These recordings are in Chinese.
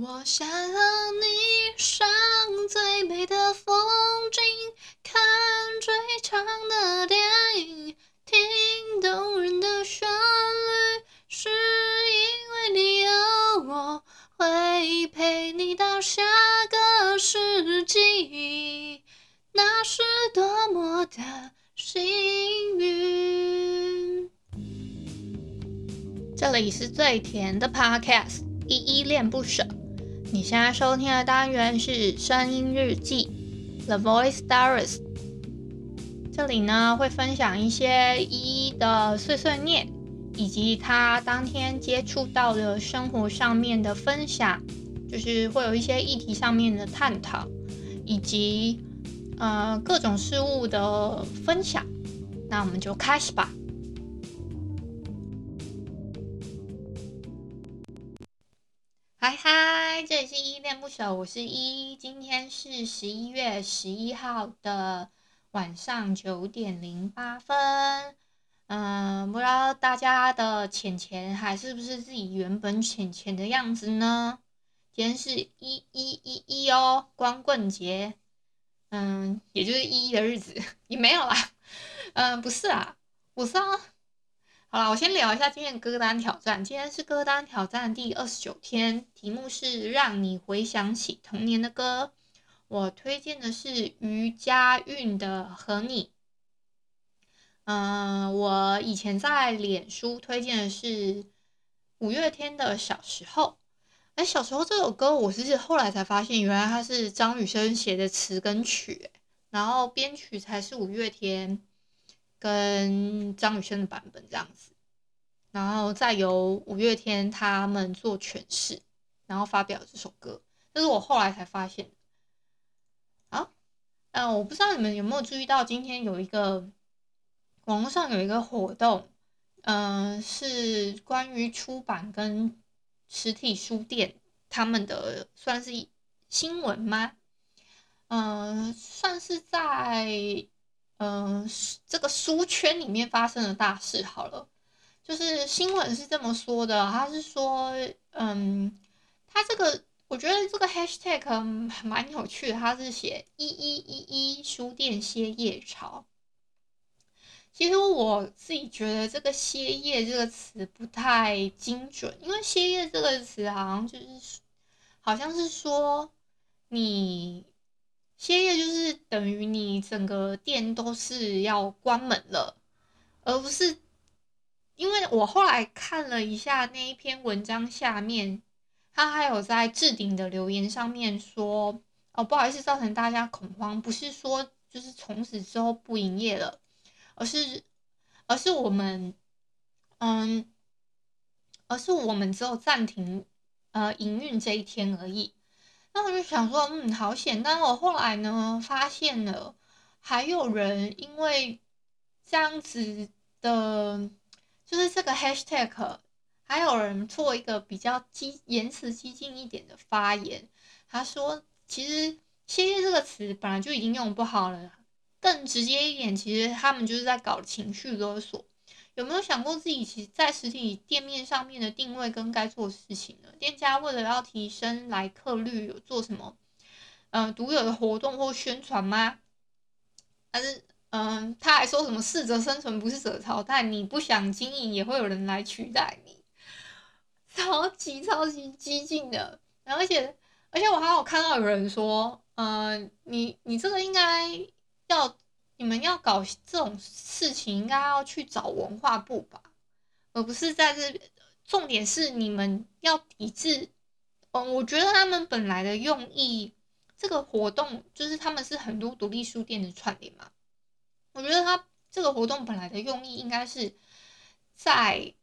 我想和你上最美的风景，看最长的电影，听动人的旋律，是因为你有我，会陪你到下个世纪，那是多么的幸运。这里是最甜的 Podcast，依依恋不舍。你现在收听的单元是声音日记，The Voice Diaries。这里呢会分享一些依依的碎碎念，以及他当天接触到的生活上面的分享，就是会有一些议题上面的探讨，以及呃各种事物的分享。那我们就开始吧。嗨嗨，这里是依依恋不舍，我是依依。今天是十一月十一号的晚上九点零八分。嗯，不知道大家的浅浅还是不是自己原本浅浅的样子呢？今天是一一一一哦，光棍节。嗯，也就是一一的日子 也没有啦。嗯，不是啊，我是啊。好了，我先聊一下今天歌单挑战。今天是歌单挑战第二十九天，题目是让你回想起童年的歌。我推荐的是余佳运的《和你》。嗯，我以前在脸书推荐的是五月天的《小时候》。哎，小时候这首歌我是后来才发现，原来它是张雨生写的词跟曲，然后编曲才是五月天。跟张雨生的版本这样子，然后再由五月天他们做诠释，然后发表这首歌，这是我后来才发现的。好，嗯，我不知道你们有没有注意到，今天有一个网络上有一个活动，嗯、是关于出版跟实体书店他们的算是新闻吗？嗯、算是在。嗯、这个书圈里面发生的大事，好了，就是新闻是这么说的，他是说，嗯，他这个我觉得这个 hashtag 蛮有趣的，他是写一一一一书店歇业潮。其实我自己觉得这个歇业这个词不太精准，因为歇业这个词好像就是好像是说你。歇业就是等于你整个店都是要关门了，而不是因为我后来看了一下那一篇文章下面，他还有在置顶的留言上面说：“哦，不好意思，造成大家恐慌，不是说就是从此之后不营业了，而是而是我们嗯，而是我们只有暂停呃营运这一天而已。”那我就想说，嗯，好险！但我后来呢，发现了还有人因为这样子的，就是这个 hashtag，还有人做一个比较激言辞激进一点的发言。他说，其实“谢谢”这个词本来就已经用不好了，更直接一点，其实他们就是在搞情绪勒索。有没有想过自己其实在实体店面上面的定位跟该做事情呢？店家为了要提升来客率，有做什么嗯独有的活动或宣传吗？但是嗯，他还说什么适者生存不适者淘汰，你不想经营也会有人来取代你，超级超级激进的。而且而且我还有看到有人说，嗯，你你这个应该要。你们要搞这种事情，应该要去找文化部吧，而不是在这。重点是你们要抵制。嗯，我觉得他们本来的用意，这个活动就是他们是很多独立书店的串联嘛。我觉得他这个活动本来的用意，应该是在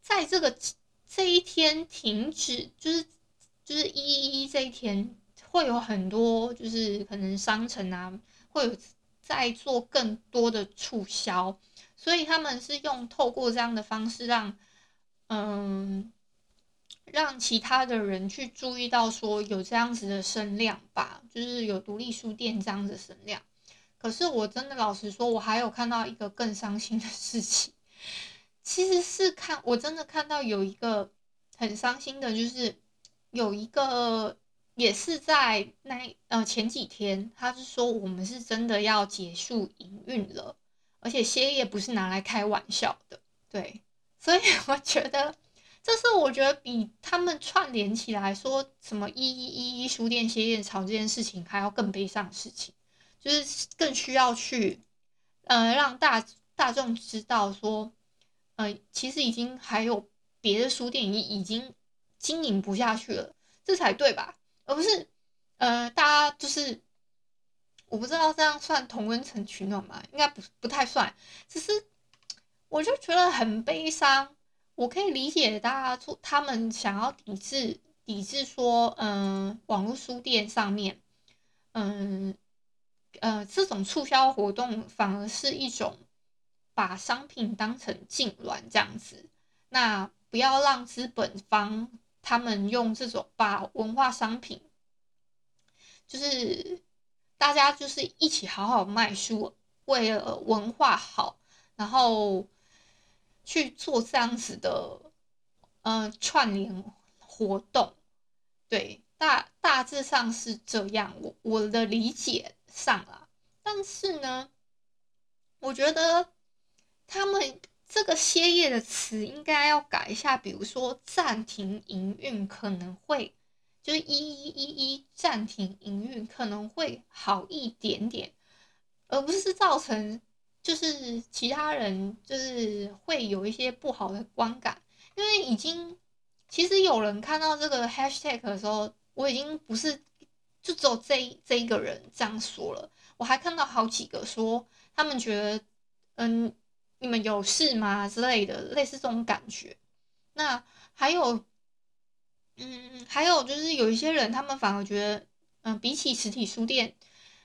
在这个这一天停止，就是就是一一一这一天会有很多，就是可能商城啊。会有在做更多的促销，所以他们是用透过这样的方式让，嗯，让其他的人去注意到说有这样子的声量吧，就是有独立书店这样子的声量。可是我真的老实说，我还有看到一个更伤心的事情，其实是看我真的看到有一个很伤心的，就是有一个也是在那呃前几天，他是说我们是真的要结束营运了，而且歇业不是拿来开玩笑的，对，所以 我觉得这是我觉得比他们串联起来说什么一一一一书店歇业潮这件事情还要更悲伤的事情，就是更需要去呃让大大众知道说，呃其实已经还有别的书店已已经。经营不下去了，这才对吧？而不是，呃，大家就是，我不知道这样算同温层取暖吗？应该不不太算。只是，我就觉得很悲伤。我可以理解大家他们想要抵制抵制说，嗯、网络书店上面，嗯，呃，这种促销活动反而是一种把商品当成痉挛这样子。那不要让资本方。他们用这种把文化商品，就是大家就是一起好好卖书，为了文化好，然后去做这样子的呃串联活动，对，大大致上是这样，我我的理解上啦，但是呢，我觉得他们。这个歇业的词应该要改一下，比如说暂停营运可能会，就是一一一一暂停营运可能会好一点点，而不是造成就是其他人就是会有一些不好的观感，因为已经其实有人看到这个 hashtag 的时候，我已经不是就只有这这一个人这样说了，我还看到好几个说他们觉得嗯。你们有事吗？之类的，类似这种感觉。那还有，嗯，还有就是有一些人，他们反而觉得，嗯、比起实体书店，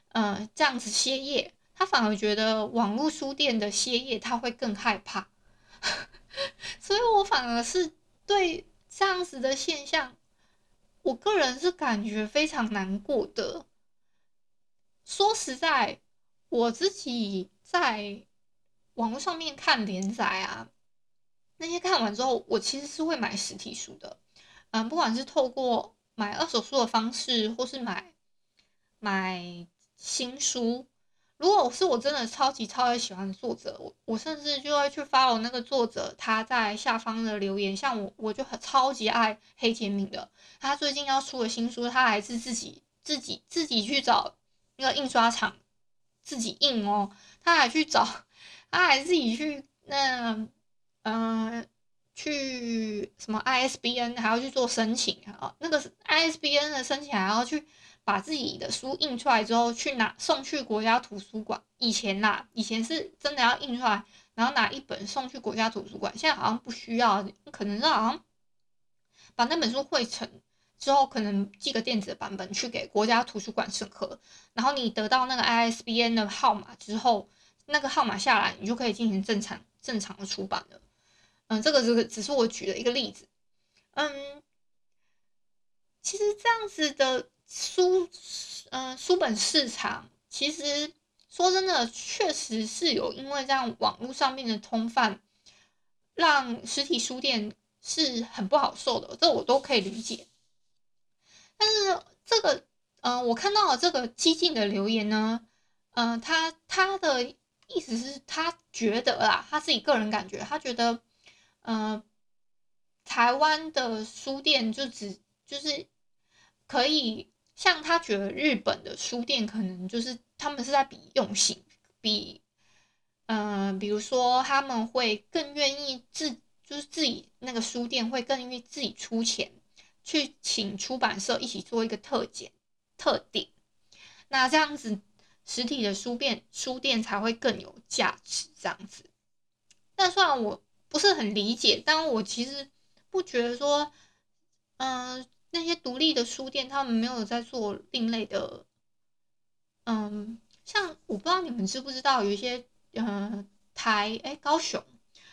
呃，这样子歇业，他反而觉得网络书店的歇业他会更害怕。所以我反而是对这样子的现象，我个人是感觉非常难过的。说实在，我自己在。网络上面看连载啊，那些看完之后，我其实是会买实体书的，嗯，不管是透过买二手书的方式，或是买买新书。如果是我真的超级超级喜欢作者，我我甚至就会去 follow 那个作者他在下方的留言。像我，我就很超级爱黑洁敏的，他最近要出的新书，他还是自己自己自己去找那个印刷厂自己印哦，他还去找。他还自己去那，嗯、呃，去什么 ISBN 还要去做申请啊？那个 ISBN 的申请还要去把自己的书印出来之后去拿送去国家图书馆。以前呐，以前是真的要印出来，然后拿一本送去国家图书馆。现在好像不需要，可能是好像把那本书汇成之后，可能寄个电子版本去给国家图书馆审核，然后你得到那个 ISBN 的号码之后。那个号码下来，你就可以进行正常正常的出版了。嗯，这个这个只是我举的一个例子。嗯，其实这样子的书，嗯，书本市场，其实说真的，确实是有因为这样网络上面的通贩，让实体书店是很不好受的，这我都可以理解。但是这个，嗯，我看到了这个激进的留言呢，嗯，他他的。意思是，他觉得啦，他自己个人感觉，他觉得，呃，台湾的书店就只就是可以像他觉得日本的书店可能就是他们是在比用心，比，嗯、比如说他们会更愿意自就是自己那个书店会更愿意自己出钱去请出版社一起做一个特检特点，那这样子。实体的书店，书店才会更有价值，这样子。但虽然我不是很理解，但我其实不觉得说，嗯、那些独立的书店他们没有在做另类的，嗯，像我不知道你们知不知道，有一些，嗯、台哎高雄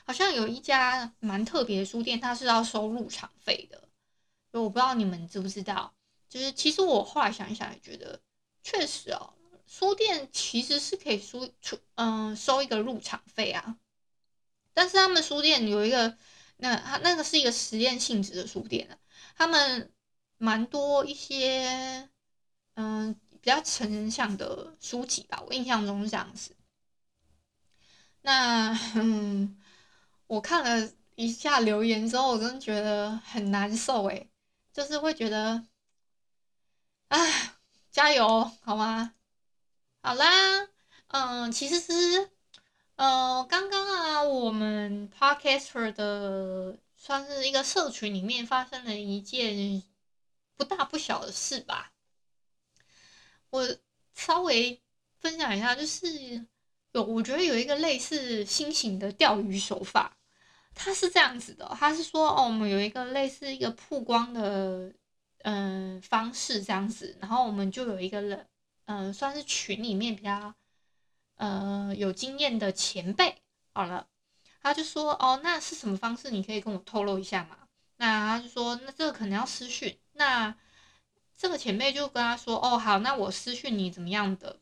好像有一家蛮特别的书店，它是要收入场费的。我不知道你们知不知道，就是其实我后来想一想，也觉得确实哦。书店其实是可以输出，嗯，收一个入场费啊。但是他们书店有一个，那他那个是一个实验性质的书店啊。他们蛮多一些嗯比较成人向的书籍吧，我印象中是这样子。那嗯，我看了一下留言之后，我真的觉得很难受诶，就是会觉得，唉，加油好吗？好啦，嗯，其实是，呃，刚刚啊，我们 Podcaster 的算是一个社群里面发生了一件不大不小的事吧，我稍微分享一下，就是。有，我觉得有一个类似新型的钓鱼手法，它是这样子的，它是说哦，我们有一个类似一个曝光的嗯、方式这样子，然后我们就有一个人嗯、算是群里面比较呃有经验的前辈，好了，他就说哦，那是什么方式？你可以跟我透露一下吗？那他就说那这个可能要私讯，那这个前辈就跟他说哦好，那我私讯你怎么样的？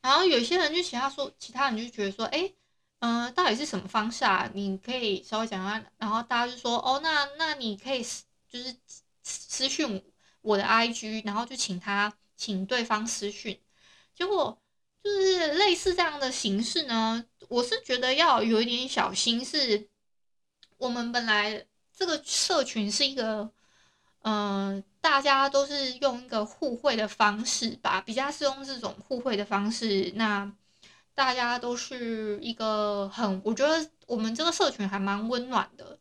然后有些人就其他说，其他人就觉得说，哎，嗯、到底是什么方式啊？你可以稍微讲下。然后大家就说，哦，那那你可以私就是私讯我的 IG，然后就请他请对方私讯。结果就是类似这样的形式呢，我是觉得要有一点小心。是我们本来这个社群是一个。嗯，大家都是用一个互惠的方式吧，比较是用这种互惠的方式。那大家都是一个很，我觉得我们这个社群还蛮温暖的，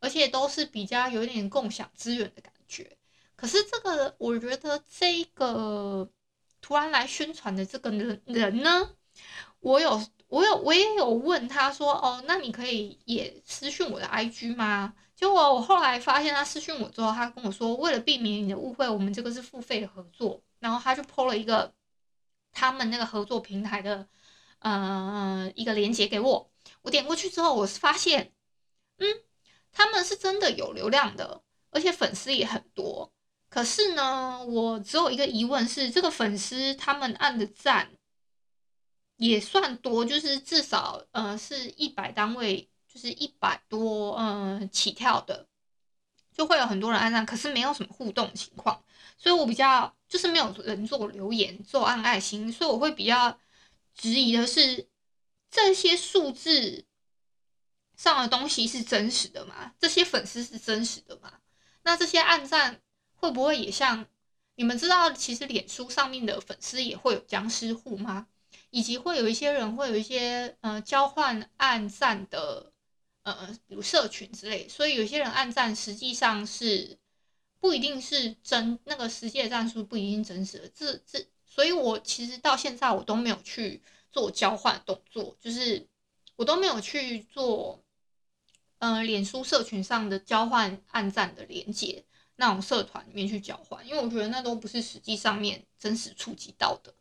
而且都是比较有点共享资源的感觉。可是这个，我觉得这个突然来宣传的这个人人呢，我有，我有，我也有问他说，哦，那你可以也私讯我的 IG 吗？结果我后来发现他私讯我之后，他跟我说，为了避免你的误会，我们这个是付费的合作。然后他就 po 了一个他们那个合作平台的呃一个链接给我。我点过去之后，我是发现，嗯，他们是真的有流量的，而且粉丝也很多。可是呢，我只有一个疑问是，这个粉丝他们按的赞也算多，就是至少呃是一百单位。就是一百多，嗯，起跳的，就会有很多人按赞，可是没有什么互动情况，所以我比较就是没有人做留言，做按爱心，所以我会比较质疑的是，这些数字上的东西是真实的吗？这些粉丝是真实的吗？那这些按赞会不会也像你们知道，其实脸书上面的粉丝也会有僵尸户吗？以及会有一些人会有一些呃交换暗赞的。呃，比如社群之类，所以有些人暗赞实际上是不一定是真，那个实际的赞数不一定真实的。这这，所以我其实到现在我都没有去做交换动作，就是我都没有去做，呃，脸书社群上的交换暗赞的连接，那种社团里面去交换，因为我觉得那都不是实际上面真实触及到的，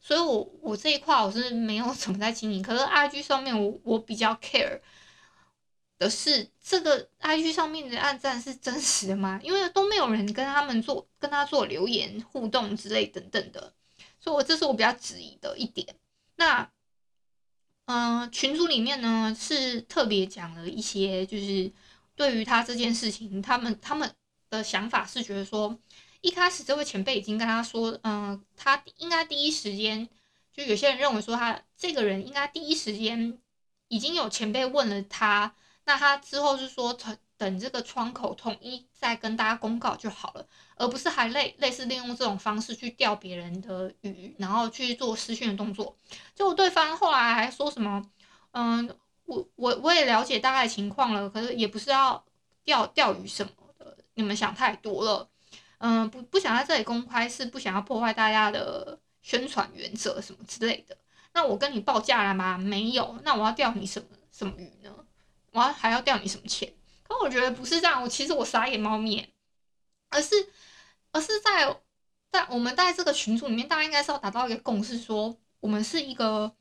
所以我我这一块我是没有 怎么在经营。可是 IG 上面我我比较 care。的是这个 IG 上面的暗赞是真实的吗？因为都没有人跟他们做跟他做留言互动之类等等的，所以我这是我比较质疑的一点。那嗯、群组里面呢是特别讲了一些，就是对于他这件事情，他们他们的想法是觉得说，一开始这位前辈已经跟他说，嗯、他应该第一时间，就有些人认为说他这个人应该第一时间已经有前辈问了他。那他之后是说等等这个窗口统一再跟大家公告就好了，而不是还类类似利用这种方式去钓别人的鱼，然后去做私讯的动作。就对方后来还说什么，嗯，我我我也了解大概情况了，可是也不是要钓钓鱼什么，你们想太多了。嗯，不不想在这里公开，是不想要破坏大家的宣传原则什么之类的。那我跟你报价了吗？没有。那我要钓你什么什么鱼呢？我还要钓你什么钱？可我觉得不是这样。我其实我傻眼猫咪，而是而是在在我们在这个群组里面，大家应该是要达到一个共识，说我们是一个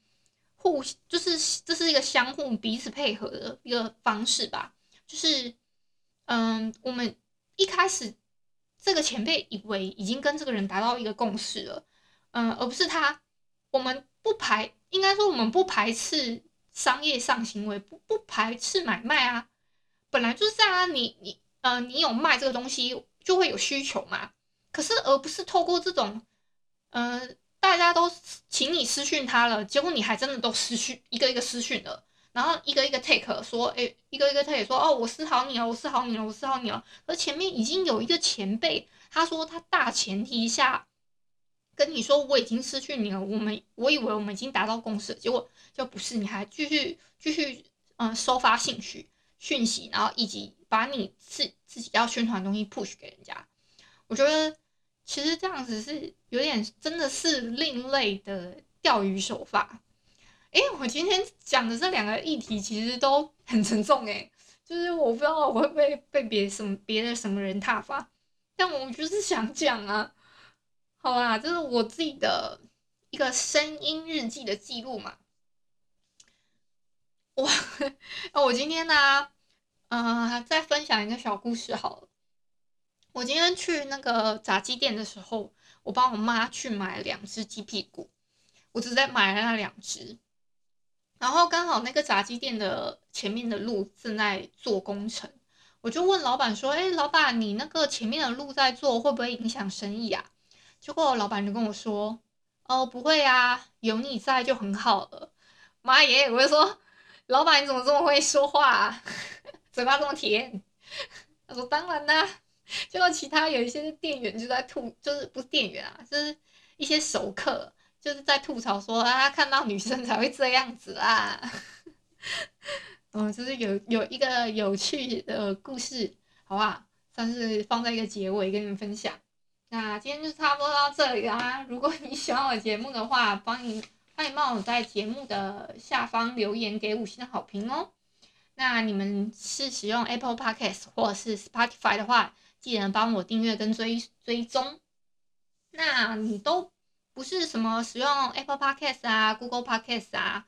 互，就是这是一个相互彼此配合的一个方式吧。就是嗯，我们一开始这个前辈以为已经跟这个人达到一个共识了，嗯，而不是他。我们不排，应该说我们不排斥。商业上行为不不排斥买卖啊，本来就是这样啊。你你呃，你有卖这个东西，就会有需求嘛。可是而不是透过这种，呃，大家都请你私讯他了，结果你还真的都私讯一个一个私讯了，然后一个一个 take 说，哎，一个一个 take 说，哦，我私好你了，我私好你了，我私好你了。而前面已经有一个前辈，他说他大前提下跟你说我已经失去你了，我们我以为我们已经达到共识，结果就不是，你还继续继续嗯、收发信息讯息，然后以及把你自自己要宣传的东西 push 给人家。我觉得其实这样子是有点真的是另类的钓鱼手法。诶，我今天讲的这两个议题其实都很沉重诶，就是我不知道我会被被别什么别的什么人挞伐，但我就是想讲啊，好吧，这是我自己的一个声音日记的记录嘛。我，我今天呢，呃，再分享一个小故事好了。我今天去那个炸鸡店的时候，我帮我妈去买两只鸡屁股，我只在买了那两只，然后刚好那个炸鸡店的前面的路正在做工程，我就问老板说：“哎，老板，你那个前面的路在做，会不会影响生意啊？”结果老板就跟我说：“哦，不会啊，有你在就很好了。”妈耶，我就说：“老板，你怎么这么会说话啊？嘴巴这么甜？”他说：“当然啦。”结果其他有一些店员就在吐，就是不是店员啊，就是一些熟客，就是在吐槽说啊，看到女生才会这样子啦。嗯，就是有有一个有趣的故事，好不好？算是放在一个结尾跟你们分享。那今天就差不多到这里啦。如果你喜欢我节目的话，帮你欢迎帮我在节目的下方留言给五星的好评哦。那你们是使用 Apple Podcast 或是 Spotify 的话，记得帮我订阅跟追追踪。那你都不是什么使用 Apple Podcast 啊、Google Podcast 啊，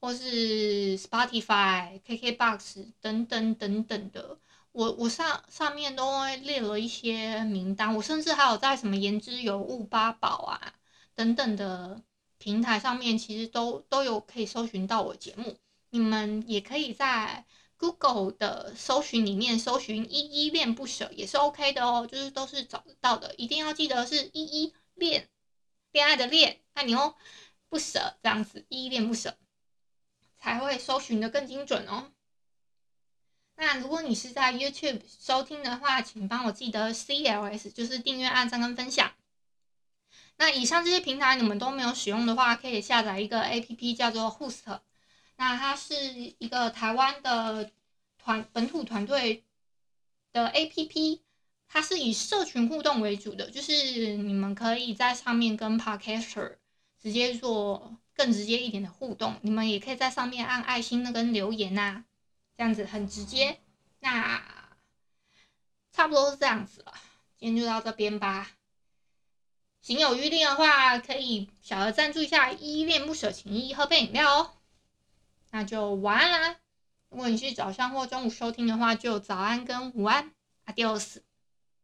或是 Spotify、KKBox 等等等等的，我我上上面都列了一些名单，我甚至还有在什么言之有物、八宝啊等等的平台上面，其实都都有可以搜寻到我节目。你们也可以在。Google 的搜寻里面搜寻“依依恋不舍”也是 OK 的哦，就是都是找得到的。一定要记得是“依依恋”，恋爱的恋，爱你哦，不舍这样子，“依依恋不舍”才会搜寻的更精准哦。那如果你是在 YouTube 收听的话，请帮我记得 CLS，就是订阅、按赞跟分享。那以上这些平台你们都没有使用的话，可以下载一个 APP 叫做 Host。那它是一个台湾的团本土团队的 APP，它是以社群互动为主的，就是你们可以在上面跟 Podcaster 直接做更直接一点的互动，你们也可以在上面按爱心的跟留言呐、这样子很直接。那差不多是这样子了，今天就到这边吧。行有余力的话，可以小额赞助一下，依恋不舍，情谊喝杯饮料哦。那就晚安啦！如果你是早上或中午收听的话，就早安跟午安，Adios。